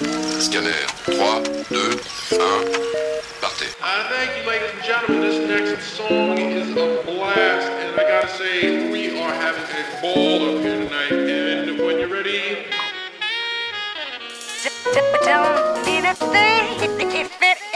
Scanner 3, 2, 1, partez. Uh, thank you, ladies and gentlemen. This next song is a blast, and I gotta say, we are having a ball up here tonight. And when you're ready, Don't need a thing if it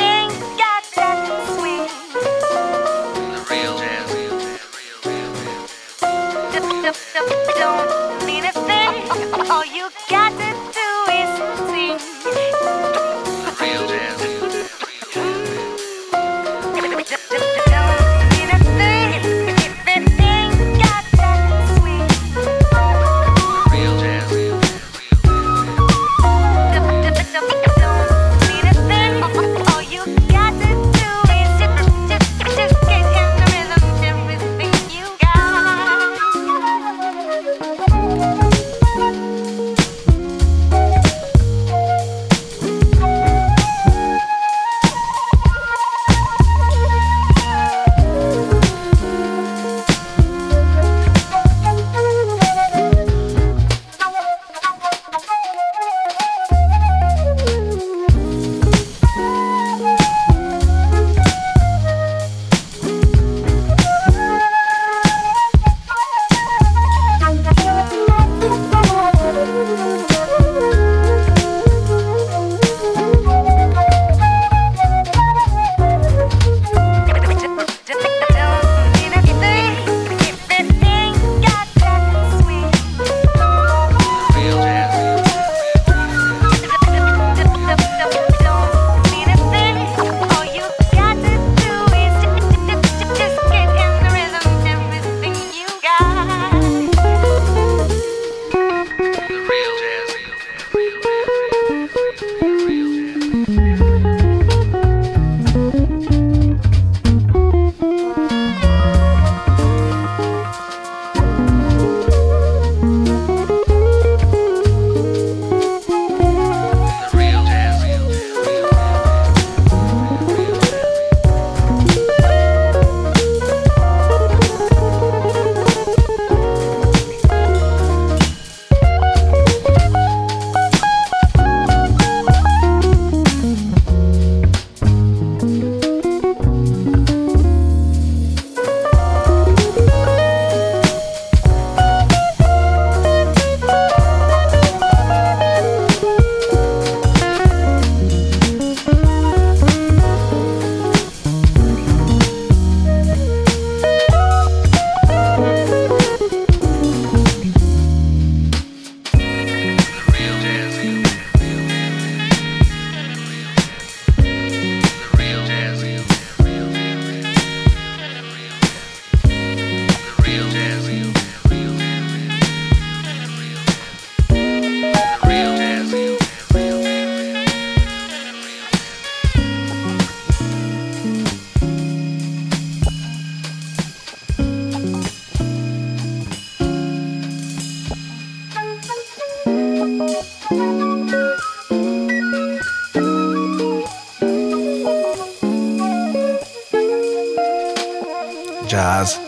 Jazz.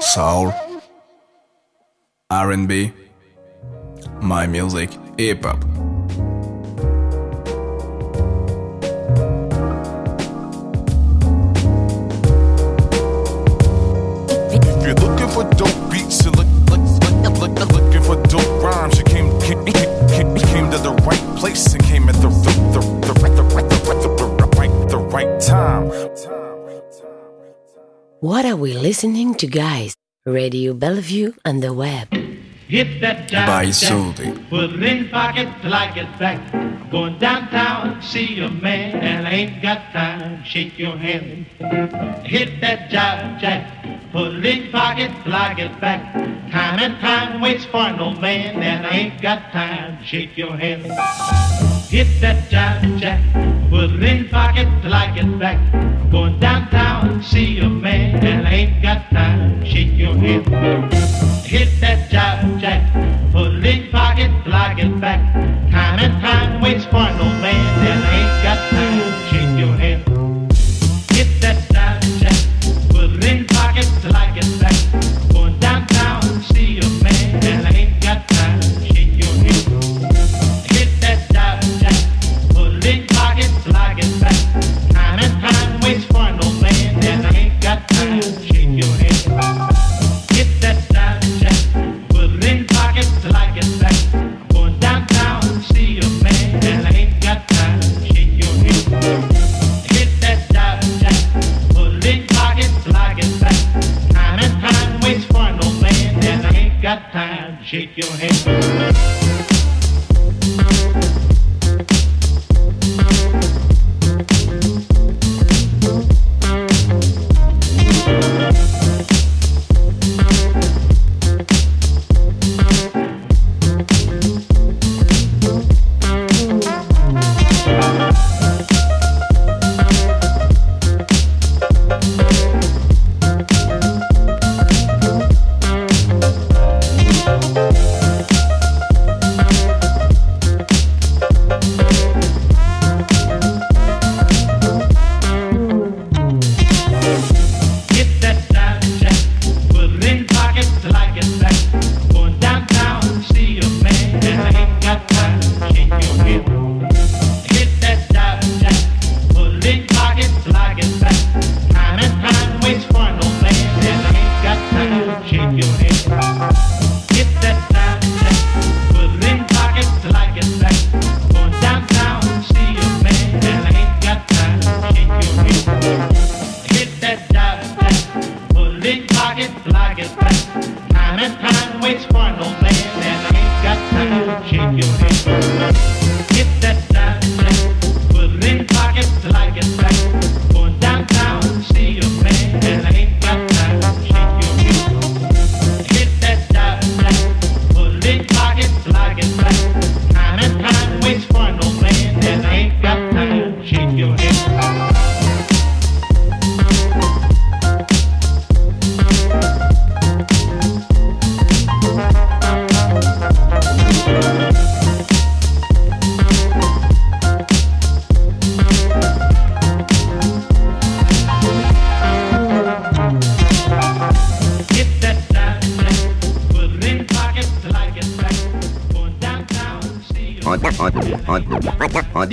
Soul. R&B. My music, hip hop. If you're looking for dope beats, you look, look, look, look, look, looking for dope rhymes. You came, came, came, came to the right place and came at the the, What are we listening to, guys? Radio Bellevue and the web. Hit that jive By jack, Sully. Put it in pocket till I get back. Going downtown, see a man, and I ain't got time. Shake your hand. Hit that job, jack. Put it in pocket till I get back. Time and time waits for no man, and I ain't got time. Shake your hand. Hit that jive jack, put it in pocket till I get back. I'm going downtown, see a man, and I ain't got time. Shake your head. Hit that jive jack, put it in pocket till I get back. Time and time waits for no man, and I ain't got time. Shake your head.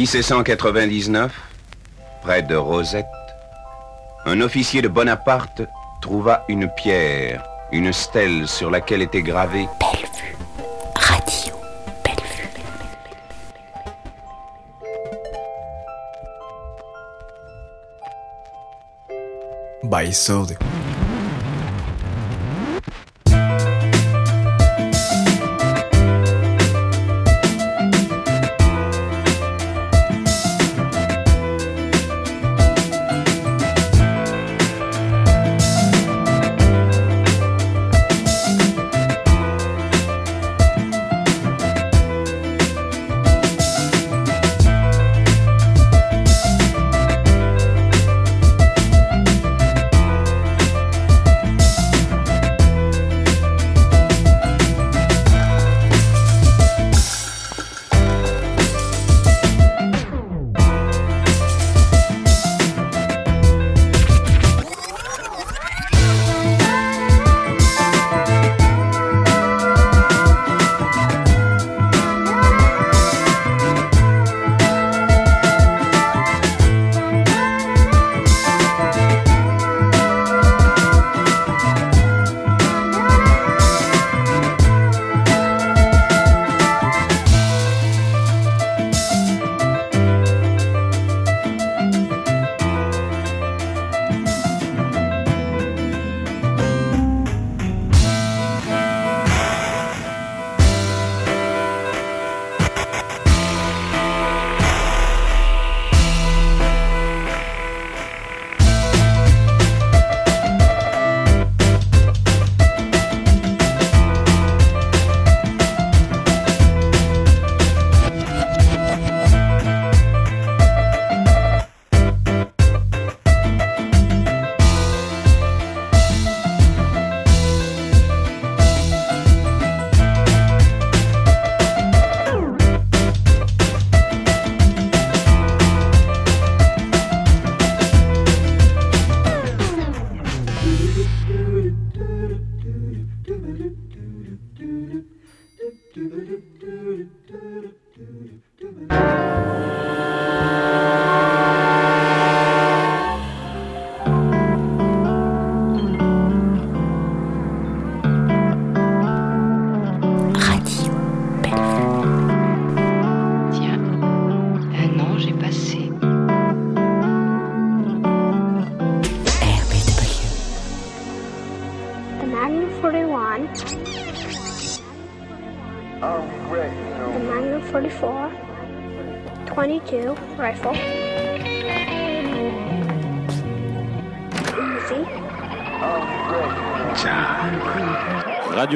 1799, près de Rosette, un officier de Bonaparte trouva une pierre, une stèle sur laquelle était gravée radio,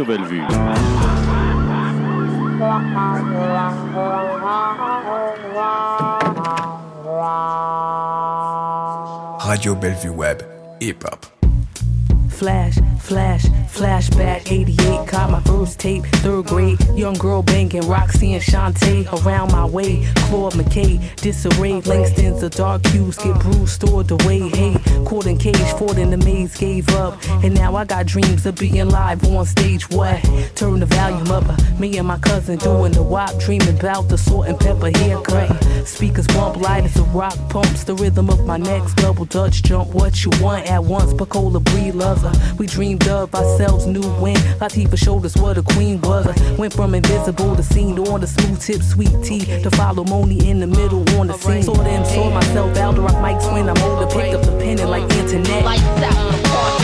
Radio Bellevue. Radio Bellevue Web. Hip Hop. Flash, flash, flashback. 88, caught my first tape, third grade. Young girl banging Roxanne Shanté around my way. Claude McKay, disarray. Langston's the dark cues get bruised, stored away. Hey, caught in cage, fought in the maze, gave up. And now I got dreams of being live on stage. What? Turn the volume up. uh, Me and my cousin doing the wop, dreaming about the salt and pepper haircut. Speakers bump light as a rock pumps the rhythm of my next double dutch jump. What you want at once, Pacola breed loves We dreamed of ourselves, new when Latifah showed us what a queen was. I went from invisible to seen on the smooth tip, Sweet Tee to follow Monie in the middle on the scene. Saw them, saw myself, out rock mics when I'm older, picked up the pen and like internet. This is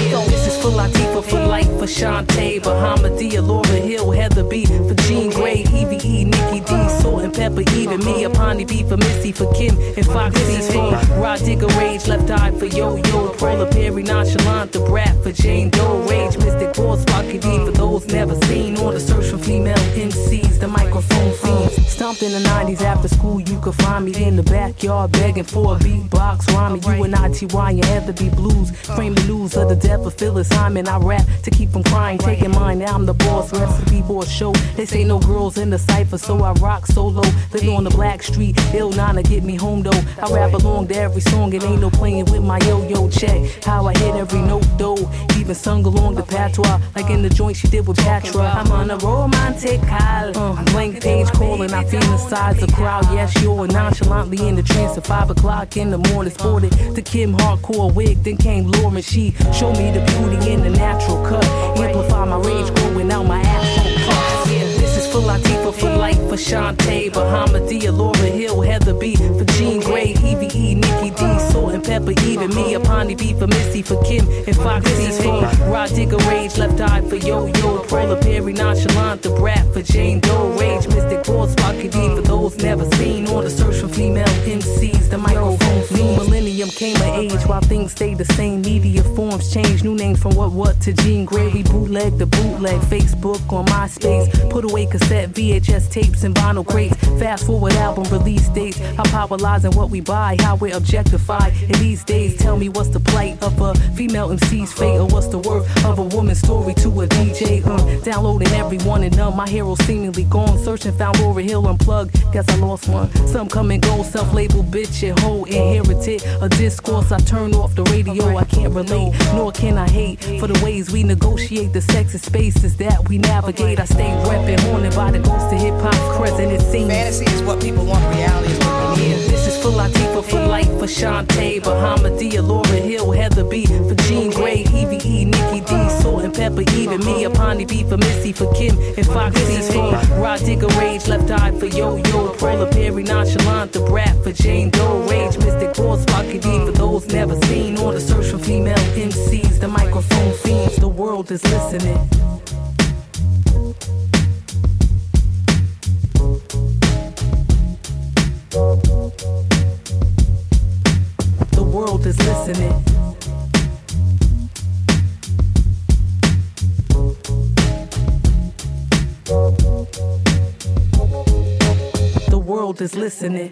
for Latifah, for Lyte, for Shanté, Bahamadia, Lauryn Hill, Heather B, for Jean Grae, EVE, Nikki D, Salt-N-Pepa, even me, Apani B for Missy, for Kim and Foxy, for Rah Digga Rage, Left Eye for Yo Yo, Paula Perry, Nonchalant, the Brat for Jane Doe, Rage, Mystic Boss, Sparky D for those never seen, on the search for female MCs, the microphone fiends. Stomped in the 90s after school, you could find me in the backyard begging for a beatbox rhyming. You and ITY and Heather B Blues, frame the news of the death of Phyllis Hyman. I rap to keep from crying, taking mine. Now I'm the boss, recipe board show. They say no girls in the cipher, so I rock solo. Living on the black street, Ill Na Na get me home though. I rap along to every song, it ain't no playing with my yo yo check. How I hit every note though, even sung along the patois, like in the joint she did with Patra. I'm on a romantic high, uh, blank page calling, I feel inside the crowd. Yes, you're nonchalantly in the trance at five o'clock in the morning. Sported the Kim hardcore wig, then came Lauryn. She showed me the beauty in the natural cut, amplify my rage, growing out my afro for Latifah, for Lyte, for Shanté, Bahamadia, Lauryn Hill, Heather B, for Jean Grae, EVE, Nikki D, Salt-N-Pepa, even me, Apani B for Missy, for Kim and Foxy, for Rah Digga Rage, Left Eye for Yo Yo, Paula Perry, Nonchalant, the Brat for Jane Doe, Rage, Mystic Boss, Sparky D for those never seen, on the search for female MCs, the microphone fiend. Millennium came of age while things stayed the same. Media forms changed, new names from what what to Jean Grae. We bootleg the bootleg, Facebook on MySpace. Put away cassette, VHS tapes, and vinyl crates. Fast forward album release dates. How paralyzing what we buy, how we're objectified. In these days, tell me what's the plight of a female MC's fate, or what's the worth of a woman's story to a DJ. Uh, downloading every one and none. My hero seemingly gone. Searching, found Lauryn Hill unplugged. Guess I lost one. Some come and go, self-labeled bitch and hoe inherited a discourse. I turn off the radio. I can't relate, nor can I hate for the ways we negotiate the sexy spaces that we navigate. I stay repping, haunted by the ghost of hip hop crescent. It seems Fantasy is what people want, reality is what we yeah, need. this is for Latifah, for Lyte, for Shanté, Bahamadia, Lauryn Hill, Heather B, for Jean Grae, EVE, Nikki D, Salt-N-Pepa, even me, Apani B for Missy, for Kim and Foxy, for Rah Digga Rage, Left Eye for Yo Yo, Paula Perry, Nonchalant, the Brat for Jane Doe, Rage, Mystic Boss, Sparky D for those never seen, on the search for female MCs, the microphone fiends, the world is listening. Listening.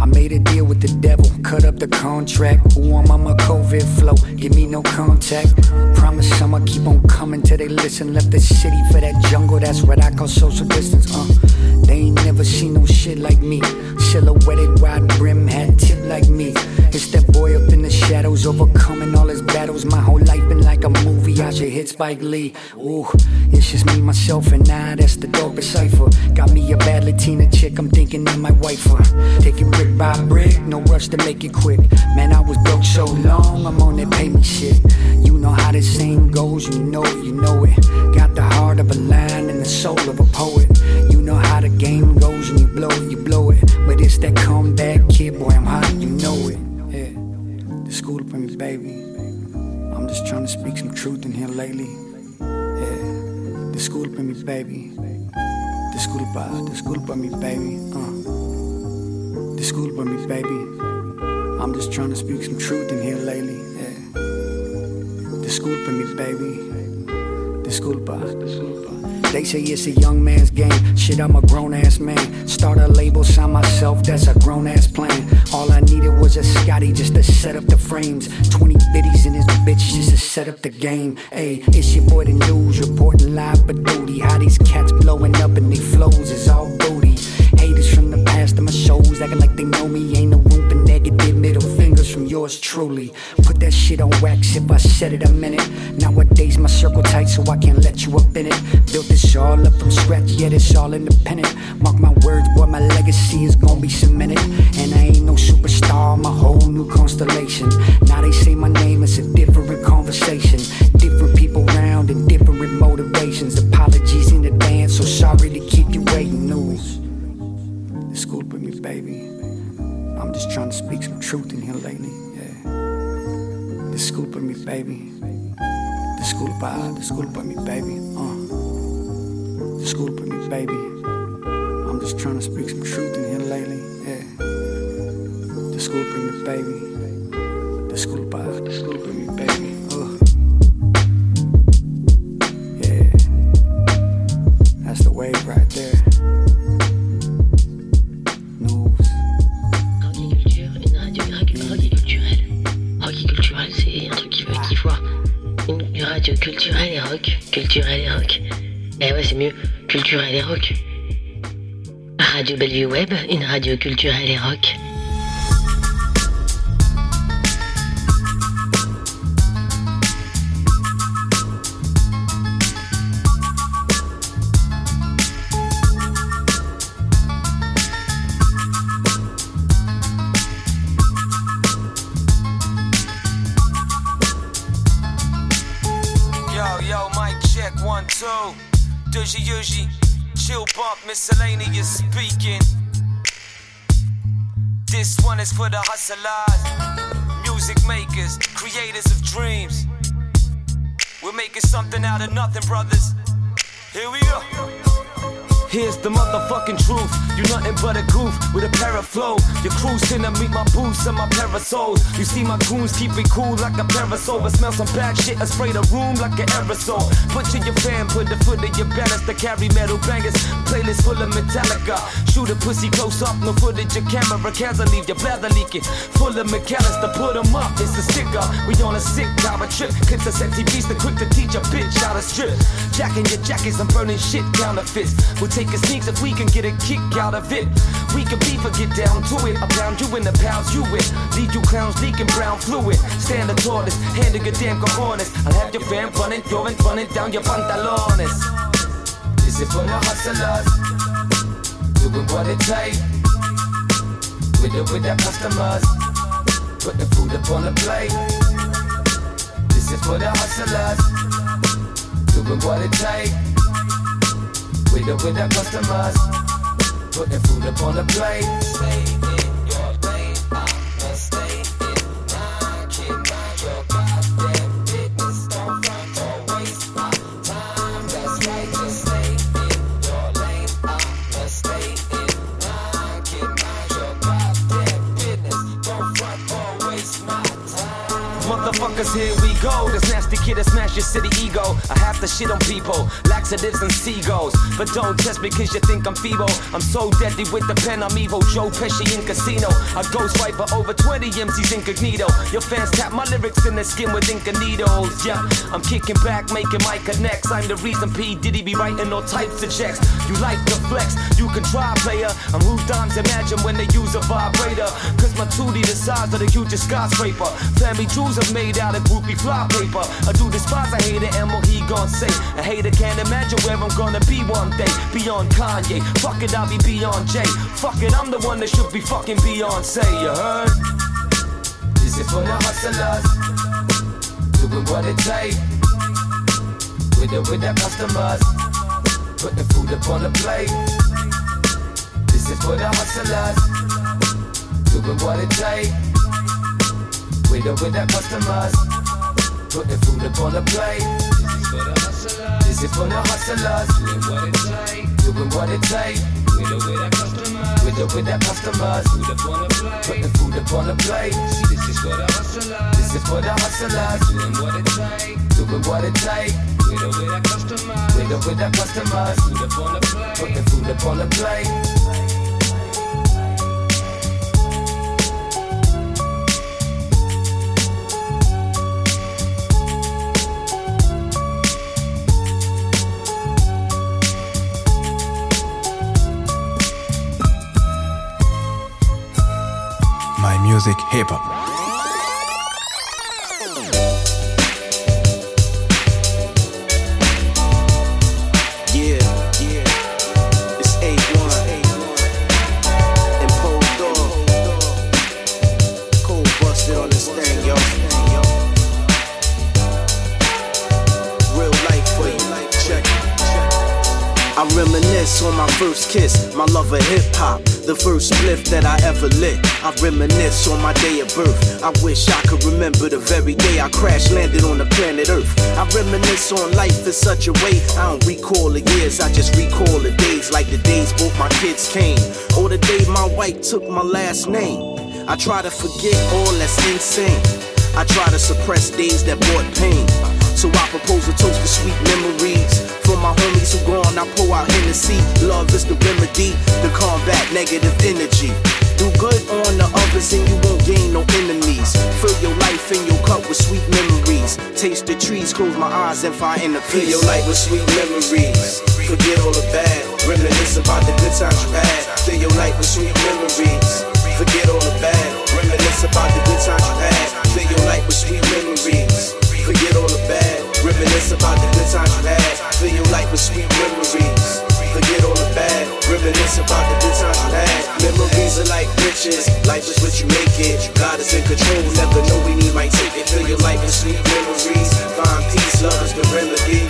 I made a deal with the devil, cut up the contract. Who I'm on my COVID flow, give me no contact. Promise I'ma keep on coming till they listen. Left the city for that jungle, that's what I call social distance. Uh, they ain't never seen no shit like me. Silhouetted, wide brim, hat tip like me. It's that boy up in the shadows, overcoming all his battles. My whole movie, I should hit Spike Lee. Ooh, it's just me, myself, and I, that's the dog cipher. Got me a bad Latina chick, I'm thinking I might wife her. Take it brick by brick, no rush to make it quick. Man, I was broke so long, I'm on that payment shit. You know how this saying goes, you know it, you know it. Got the heart of a lion and the soul of a poet. You know how the game goes, and you blow it, you blow it. But it's that comeback kid, boy, I'm hot, you know it. Yeah, the school in me, baby. I'm just trying to speak some truth in here lately. Yeah, Disculpa mi baby. Disculpa, disculpa mi baby. Uh. Disculpa mi baby. I'm just trying to speak some truth in here lately. Yeah. Disculpa mi baby. Disculpa. They say it's a young man's game. Shit, I'm a grown ass man. Start a label, sign myself, that's a grown ass plan. All I needed was a Scotty just to set up the frames. 20 biddies in his bitch just to set up the game. Hey, it's your boy the Nues reporting live but duty. How these cats blowing up and they flows is all booty. Haters from the past of my shows acting like they know me. Ain't no room for negative middle from yours truly. Put that shit on wax if I said it a minute. Nowadays my circle tight so I can't let you up in it. Built this all up from scratch, yet it's all independent. Mark my words, boy, my legacy is gonna be cemented. And I ain't no superstar, I'm a whole new constellation. Now they say my name, it's a different conversation. Different people round and different motivations. Apologies in advance, so sorry to keep you waiting. Nues. Disculpa me, baby. Just trying to speak some truth in here lately. Yeah. Disculpa me, baby. Disculpa, disculpa me, baby. Uh. Disculpa me, baby. I'm just trying to speak some truth in here lately. Yeah. Disculpa me, baby. The Disculpa, disculpa me, baby. Uh. Bellevue Web, une radio culturelle et rock. Miscellaneous speaking. This one is for the hustlers, music makers, creators of dreams. We're making something out of nothing, brothers. Here we go. Here's the motherfucking truth. You nothing but a goof with a pair of flow. Your cruising to meet my boots and my parasols. You see my goons keep it cool like a parasol. But smell some bad shit, I spray the room like an aerosol. Butcher your fan, put the foot in your balance to carry metal bangers. Playlist full of Metallica. Shoot a pussy close up, no footage. Your camera can't leave your bladder leaking. Full of McAllister, put 'em up. It's a sticker. We on a sick power trip. Kids are set TVs, the quick to teach a bitch how to strip. Jacking your jackets, I'm burning shit counterfeits. We'll take a sneaks if we can get a kick out of it. We can beef or get down to it. I pound you in the pounds you with. Lead you clowns leaking brown fluid. Stand the tallest, handle your damn cojones. I'll have your fam running, throwing, running down your pantalones. This is for the hustlers, doing what it takes. With the with the customers, put the food up on the plate. This is for the hustlers, doing what it takes. With the with the customers, put food up on the plate. Motherfuckers, here we go. This nasty kid that smash your city ego. I have to shit on people, laxatives and seagulls. But don't test me cause you think I'm feeble. I'm so deadly with the pen, I'm evil. Joe Pesci in casino. I ghost for over 20 MCs incognito. Your fans tap my lyrics in their skin with ink and needles. Yeah, I'm kicking back, making my connects. I'm the reason P. Diddy be writing all types of checks. You like the flex, you can try, player. I'm who dimes imagine when they use a vibrator. Cause my 2D the size of the hugest skyscraper. Family jewels are made out of groupie fly paper. I do despise a hater and what he gon' say. A hater can't imagine where I'm gonna be one day. Beyond Kanye, fuck it, I'll be beyond Jay. Fuck it, I'm the one that should be fucking Beyonce, you heard? This is for the hustlers, doing what it takes. With the with the customers, put the food up on the plate. This is for the hustlers, doing what it takes. With the with the customers, put the food up on the plate. This is for the hustlers. Doing what it take. Doing what it take. With or without customers. With or without customers. Food up on the plate. Put the food up on the plate. This is for the hustlers. This is for the hustlers. Doing what it take. Doing what it take. With or without customers. With or without customers. Food up on the plate. Put the food up on the plate. Music hip hop. On my first kiss, my love of hip hop, the first spliff that I ever lit. I reminisce on my day of birth. I wish I could remember the very day I crash landed on the planet Earth. I reminisce on life in such a way I don't recall the years, I just recall the days like the days both my kids came, or the day my wife took my last name. I try to forget all that's insane. I try to suppress days that brought pain. So I propose a toast to sweet memories. For my homies who gone, I pour out Hennessy. Love is the remedy to combat negative energy. Do good on the others and you won't gain no enemies. Fill your life in your cup with sweet memories. Taste the trees, close my eyes and find in the peace. Fill your life with sweet memories. Forget all the bad. Reminisce about the good times you had. Fill your life with sweet memories. Forget all the bad. Reminisce about the good times you had. Fill your life with sweet memories. Forget all the bad. Reminisce about the good times you had. Fill your life with sweet memories. Forget all the bad. Reminisce about the good times you had. Memories are like riches. Life is what you make it. God is in control. Never know when He might take it. Fill your life with sweet memories. Find peace. Love is the remedy.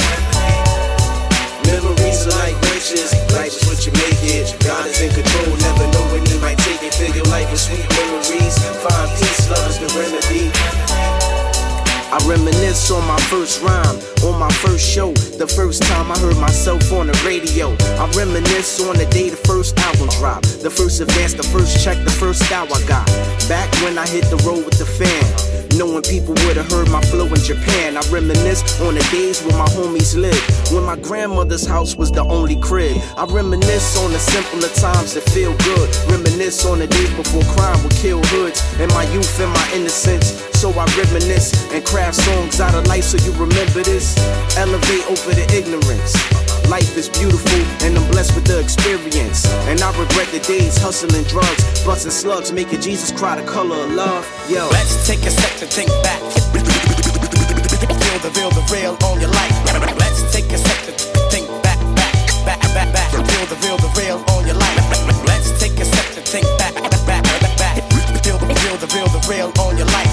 Memories are like riches. Life is what you make it. God is in control. Never know when He might take it. Fill your life with sweet memories. Find peace. Love is the remedy. I reminisce on my first rhyme, on my first show, the first time I heard myself on the radio. I reminisce on the day the first album dropped, the first advance, the first check, the first style I got. Back when I hit the road with the fan, knowing people would have heard my flow in Japan. I reminisce on the days when my homies lived, when my grandmother's house was the only crib. I reminisce on the simpler times that feel good. Reminisce on the days before crime would kill hoods, and my youth and my innocence. So I reminisce and craft songs out of life so you remember this. Elevate over the ignorance. Life is beautiful and I'm blessed with the experience. And I regret the days hustling drugs, busting slugs, making Jesus cry the color of love. Yo. Let's take a sec to think back. Feel the real, the real on your life. Let's take a sec to think back, back, back, back, back. Feel the real, the real on your life. Let's take a sec to think back, back, back, back. Feel the real, the real, the real on your life.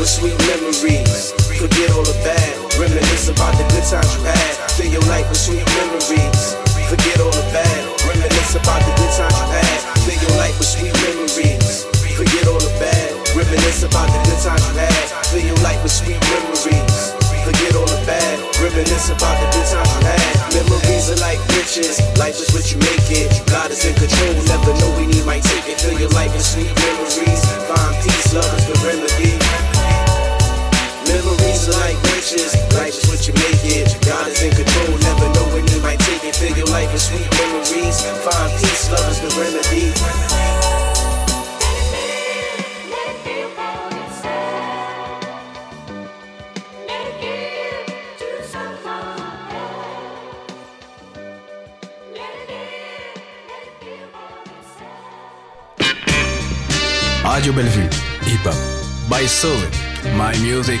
With sweet memories. Forget all the bad. Reminisce about the good times you had. Fill your life with sweet memories. Forget all the bad. Reminisce about the good times you had. Fill your life with sweet memories. Forget all the bad. Reminisce about the good times you had. Fill your life with sweet memories. Forget all the bad. Reminisce about the good times you had. Memories are like riches. Life is what you make it. God is in control. Never know when He might take it. Fill your life with sweet memories. Find peace. Love is the remedy. Memories like riches. Life is what you make it. God is in control. Never know when He might take it. Fill your life with sweet memories. Find peace. Love is the remedy. Radio Bellevue, hip hop. By Soul, my music,